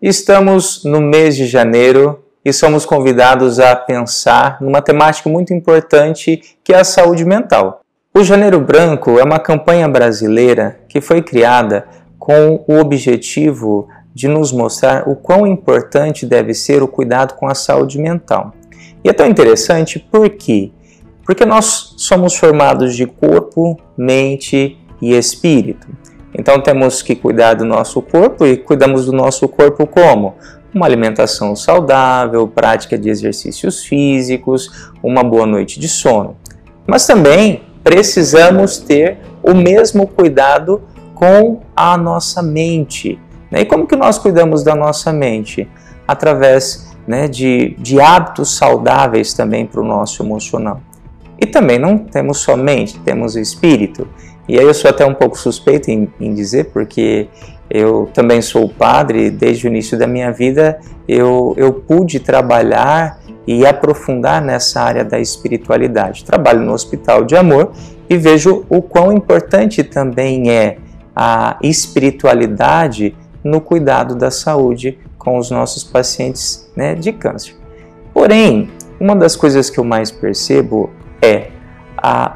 Estamos no mês de janeiro e somos convidados a pensar numa temática muito importante que é a saúde mental. O Janeiro Branco é uma campanha brasileira que foi criada com o objetivo de nos mostrar o quão importante deve ser o cuidado com a saúde mental. E é tão interessante por quê? Porque nós somos formados de corpo, mente e espírito. Então temos que cuidar do nosso corpo e cuidamos do nosso corpo como? Uma alimentação saudável, prática de exercícios físicos, uma boa noite de sono. Mas também precisamos ter o mesmo cuidado com a nossa mente. Né? E como que nós cuidamos da nossa mente? Através né, de, de hábitos saudáveis também para o nosso emocional. E também não temos só mente, temos espírito. E aí eu sou até um pouco suspeito em, em dizer, porque eu também sou padre, desde o início da minha vida eu, eu pude trabalhar e aprofundar nessa área da espiritualidade. Trabalho no Hospital de Amor e vejo o quão importante também é a espiritualidade no cuidado da saúde com os nossos pacientes né, de câncer. Porém, uma das coisas que eu mais percebo é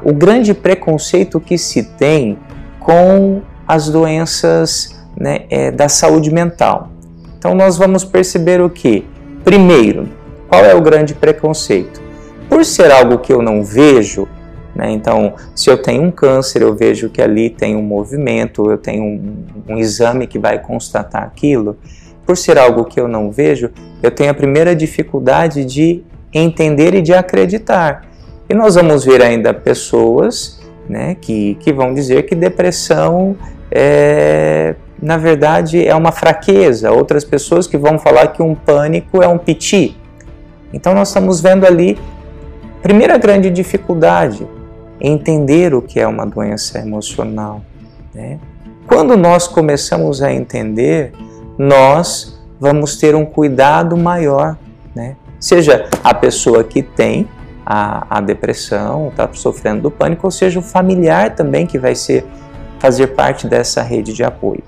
o grande preconceito que se tem com as doenças né, é, da saúde mental. Então, nós vamos perceber o que? Primeiro, qual é o grande preconceito? Por ser algo que eu não vejo, né, então, se eu tenho um câncer, eu vejo que ali tem um movimento, eu tenho um, um exame que vai constatar aquilo. Por ser algo que eu não vejo, eu tenho a primeira dificuldade de entender e de acreditar. E nós vamos ver ainda pessoas né, que, que vão dizer que depressão é, na verdade é uma fraqueza, outras pessoas que vão falar que um pânico é um piti. Então nós estamos vendo ali, primeira grande dificuldade, entender o que é uma doença emocional. Né? Quando nós começamos a entender, nós vamos ter um cuidado maior, né? seja a pessoa que tem a, a depressão, está sofrendo do pânico, ou seja, o familiar também que vai ser, fazer parte dessa rede de apoio.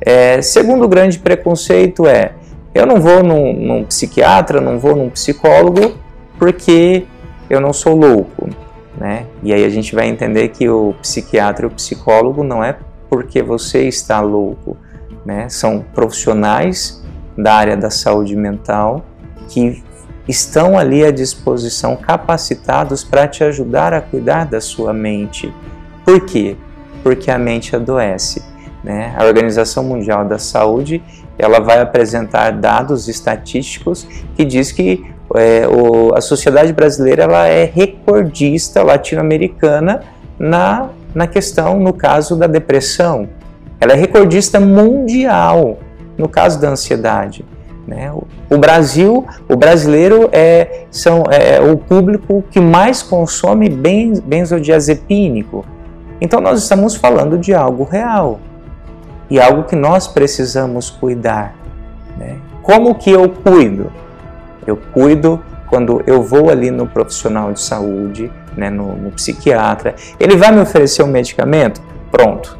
É, segundo grande preconceito é, eu não vou num, num psiquiatra, não vou num psicólogo porque eu não sou louco. Né? E aí a gente vai entender que o psiquiatra e o psicólogo não é porque você está louco, né? São profissionais da área da saúde mental que estão ali à disposição, capacitados para te ajudar a cuidar da sua mente. Por quê? Porque a mente adoece. Né? A Organização Mundial da Saúde ela vai apresentar dados estatísticos que diz que é, o, a sociedade brasileira ela é recordista latino-americana na, na questão, no caso da depressão. Ela é recordista mundial no caso da ansiedade. Né? O Brasil, o brasileiro é, são, é o público que mais consome benzodiazepínico. Então nós estamos falando de algo real e algo que nós precisamos cuidar. Né? Como que eu cuido? Eu cuido quando eu vou ali no profissional de saúde, né, no, no psiquiatra. Ele vai me oferecer um medicamento? Pronto,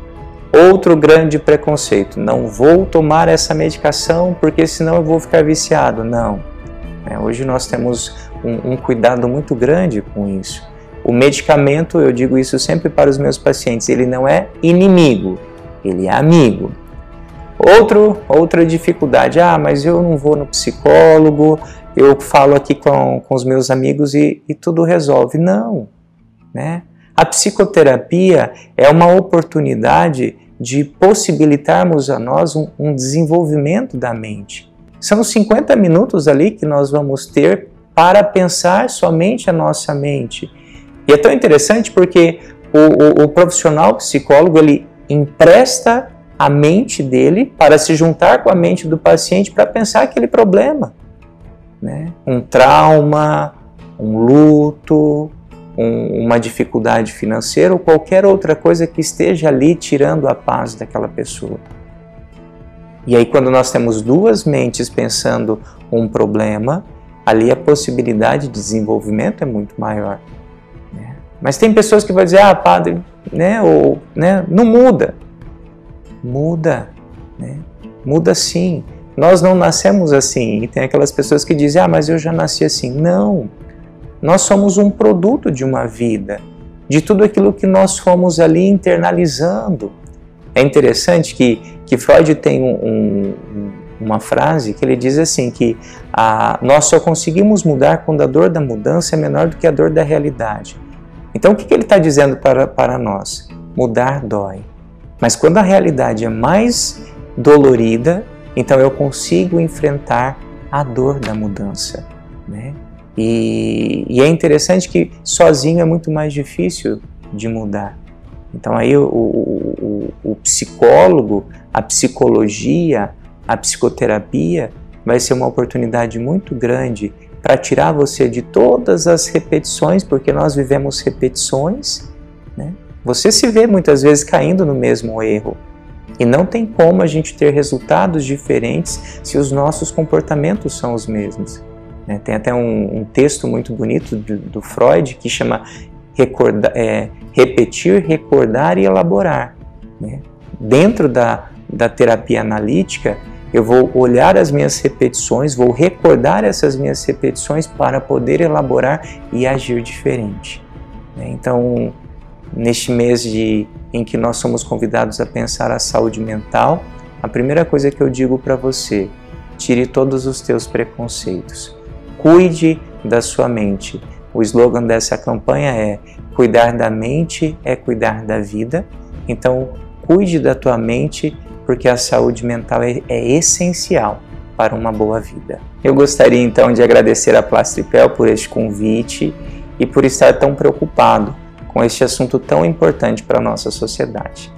Outro grande preconceito: não vou tomar essa medicação porque senão eu vou ficar viciado. Não. É, hoje nós temos um, um cuidado muito grande com isso. O medicamento, eu digo isso sempre para os meus pacientes, ele não é inimigo, ele é amigo. Outro, outra dificuldade, ah, mas eu não vou no psicólogo, eu falo aqui com, com os meus amigos e, e tudo resolve. Não, né? A psicoterapia é uma oportunidade de possibilitarmos a nós um, um desenvolvimento da mente. São 50 minutos ali que nós vamos ter para pensar somente a nossa mente. E é tão interessante porque o, o, o profissional psicólogo ele empresta a mente dele para se juntar com a mente do paciente para pensar aquele problema. Né? Um trauma, um luto, um, uma dificuldade financeira ou qualquer outra coisa que esteja ali tirando a paz daquela pessoa. E aí, quando nós temos duas mentes pensando um problema, ali a possibilidade de desenvolvimento é muito maior. Né? Mas tem pessoas que vão dizer, ah, padre, né, ou, né, não muda. Muda, né? muda sim. nós não nascemos assim. E tem aquelas pessoas que dizem: ah, mas eu já nasci assim. Não. Nós somos um produto de uma vida, de tudo aquilo que nós fomos ali internalizando. É interessante que, que Freud tem um, um, uma frase que ele diz assim que a, nós só conseguimos mudar quando a dor da mudança é menor do que a dor da realidade. Então o que, que ele está dizendo para, para nós? Mudar dói. Mas quando a realidade é mais dolorida, então eu consigo enfrentar a dor da mudança. Né? E, e, é interessante que sozinho é muito mais difícil de mudar. Então aí o, o, o, psicólogo, a psicologia, a psicoterapia vai ser uma oportunidade muito grande para tirar você de todas as repetições, porque nós vivemos repetições. Né? Você se vê muitas vezes caindo no mesmo erro. E não tem como a gente ter resultados diferentes se os nossos comportamentos são os mesmos. Né? Tem até um, um, texto muito bonito do, do Freud que chama recorda, é, Repetir, Recordar e Elaborar. Né? Dentro da, da terapia analítica, eu vou olhar as minhas repetições, vou recordar essas minhas repetições para poder elaborar e agir diferente. Né? Então, neste mês de, em que nós somos convidados a pensar a saúde mental, a primeira coisa que eu digo para você, tire todos os teus preconceitos. Cuide da sua mente. O slogan dessa campanha é: cuidar da mente é cuidar da vida. Então, cuide da tua mente, porque a saúde mental é, é essencial para uma boa vida. Eu gostaria então de agradecer a Plastripel por este convite e por estar tão preocupado com este assunto tão importante para a nossa sociedade.